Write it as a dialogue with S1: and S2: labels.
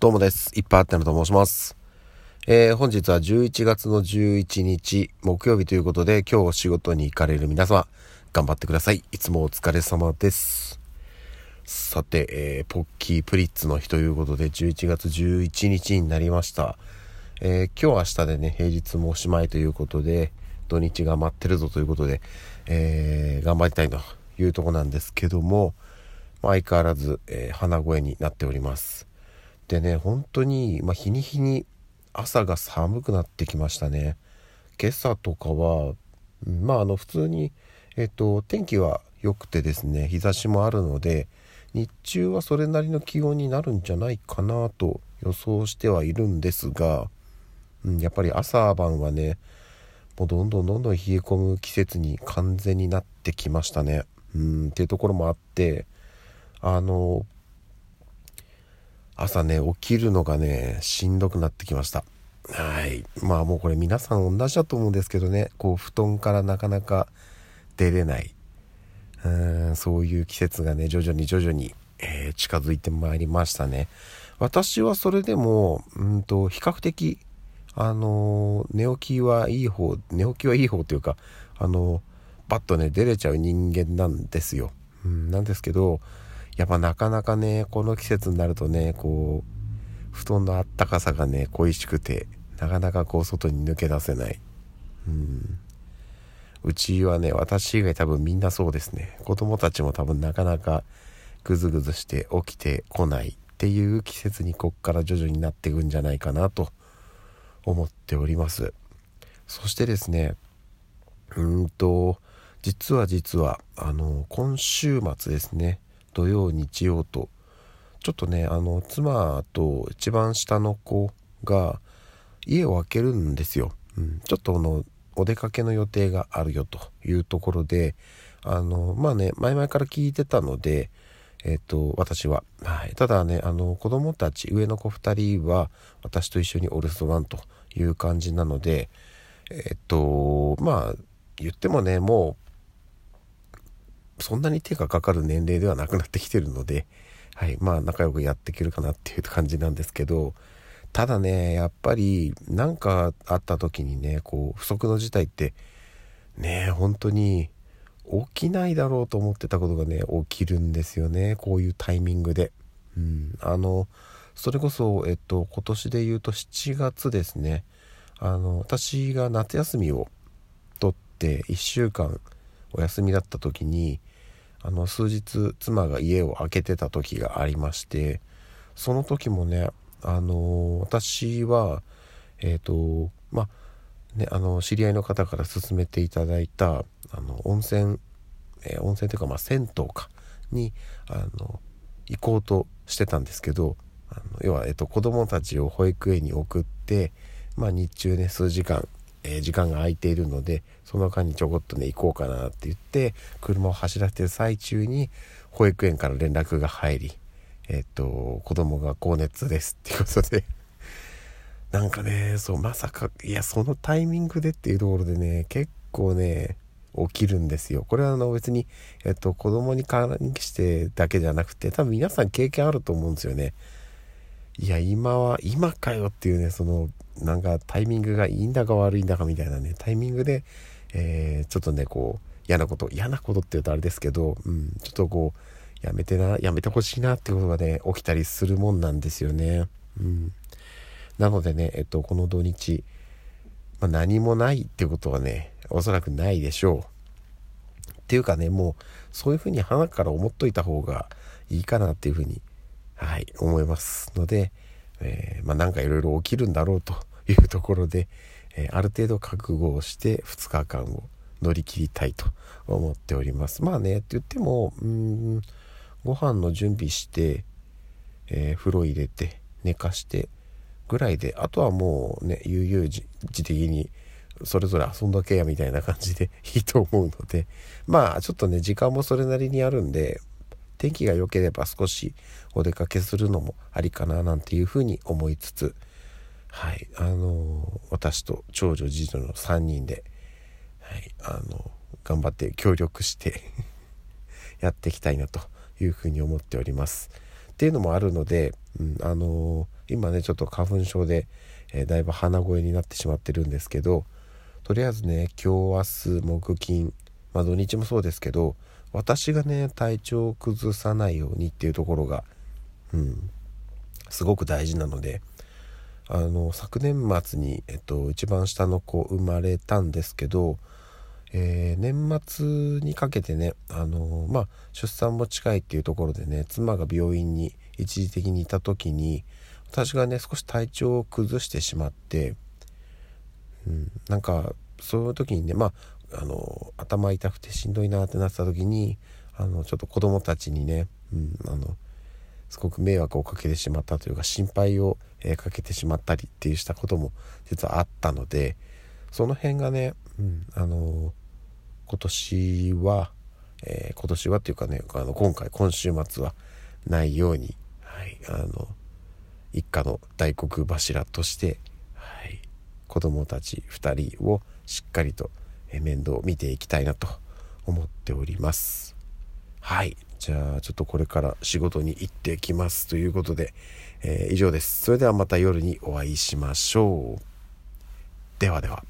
S1: どうもです。いっぱいあってのと申します。えー、本日は11月の11日木曜日ということで今日お仕事に行かれる皆様頑張ってください。いつもお疲れ様です。さて、えー、ポッキープリッツの日ということで11月11日になりました。えー、今日明日でね、平日もおしまいということで土日が待ってるぞということで、え、頑張りたいというとこなんですけども、相変わらず、え鼻声になっております。でね本当に、まあ、日に日に朝が寒くなってきましたね今朝とかはまああの普通にえっと天気は良くてですね日差しもあるので日中はそれなりの気温になるんじゃないかなと予想してはいるんですが、うん、やっぱり朝晩はねもうどんどんどんどん冷え込む季節に完全になってきましたね。うんっていうところもあってあの朝ね、起きるのがね、しんどくなってきました。はい。まあもうこれ皆さん同じだと思うんですけどね、こう布団からなかなか出れない。うんそういう季節がね、徐々に徐々に、えー、近づいてまいりましたね。私はそれでも、うんと、比較的、あの寝起きはいい方、寝起きはいい方というか、あのバッとね、出れちゃう人間なんですよ。うん、なんですけど、やっぱなかなかねこの季節になるとねこう布団のあったかさがね恋しくてなかなかこう外に抜け出せない。うん。うちはね私以外多分みんなそうですね。子供たちも多分なかなかグズグズして起きてこないっていう季節にこっから徐々になっていくんじゃないかなと思っております。そしてですねうんと実は実はあの今週末ですね土曜日曜と。ちょっとねあの妻と一番下の子が家を空けるんですよ、うん、ちょっとあのお出かけの予定があるよというところであのまあね前々から聞いてたのでえっ、と私は、はい、ただねあの子供たち上の子2人は私と一緒にお留守番という感じなのでえっ、とまあ言ってもねもうそんなに手がかかる年齢ではなくなってきてるので、はい、まあ仲良くやっていけるかなっていう感じなんですけど、ただね、やっぱり何かあった時にね、こう不測の事態ってね、本当に起きないだろうと思ってたことがね、起きるんですよね、こういうタイミングで。うん、あの、それこそ、えっと、今年で言うと7月ですね、あの、私が夏休みを取って1週間お休みだった時に、あの数日妻が家を空けてた時がありましてその時もねあの私はえっ、ー、とまあねあの知り合いの方から勧めていただいたあの温泉、えー、温泉というかまあ銭湯かにあの行こうとしてたんですけどあの要は、えーと、子供たちを保育園に送って、まあ、日中ね数時間え、時間が空いているのでその間にちょこっとね行こうかなって言って車を走らせてる最中に保育園から連絡が入りえっ、と子供が高熱ですっていうことで なんかねそうまさかいやそのタイミングでっていうところでね結構ね起きるんですよ。これはあの別に、えっと、子供に関してだけじゃなくて多分皆さん経験あると思うんですよね。いや今は今かよっていうねそのなんかタイミングがいいんだか悪いんだかみたいなねタイミングで、えー、ちょっとねこう嫌なこと嫌なことって言うとあれですけど、うん、ちょっとこうやめてなやめてほしいなってことがね起きたりするもんなんですよね。うん、なのでね、えっと、この土日、まあ、何もないってことはねおそらくないでしょう。っていうかねもうそういうふうに鼻から思っといた方がいいかなっていうふうにはい思いますので、えー、まあ、なんかいろいろ起きるんだろうというところで、えー、ある程度覚悟をして2日間を乗り切りたいと思っております。まあねって言ってもうんご飯の準備して、えー、風呂入れて寝かしてぐらいであとはもうね悠々自適にそれぞれ遊んだけやみたいな感じでいいと思うのでまあちょっとね時間もそれなりにあるんで天気が良ければ少しお出かけするのもありかななんていうふうに思いつつはいあの私と長女次女の3人で、はい、あの頑張って協力して やっていきたいなというふうに思っております。っていうのもあるので、うん、あの今ねちょっと花粉症で、えー、だいぶ鼻声になってしまってるんですけどとりあえずね今日明日木金まあ土日もそうですけど私がね体調を崩さないようにっていうところがうんすごく大事なのであの昨年末に、えっと、一番下の子生まれたんですけど、えー、年末にかけてねあのまあ出産も近いっていうところでね妻が病院に一時的にいた時に私がね少し体調を崩してしまって、うん、なんかそういう時にねまああの頭痛くてしんどいなってなった時にあのちょっと子供たちにね、うん、あのすごく迷惑をかけてしまったというか心配を、えー、かけてしまったりっていうしたことも実はあったのでその辺がね、うん、あの今年は、えー、今年はっていうかねあの今回今週末はないように、はい、あの一家の大黒柱として、はい、子供たち2人をしっかりと面倒を見ていきたいなと思っております。はいじゃあちょっとこれから仕事に行ってきますということで、えー、以上です。それではまた夜にお会いしましょう。ではでは。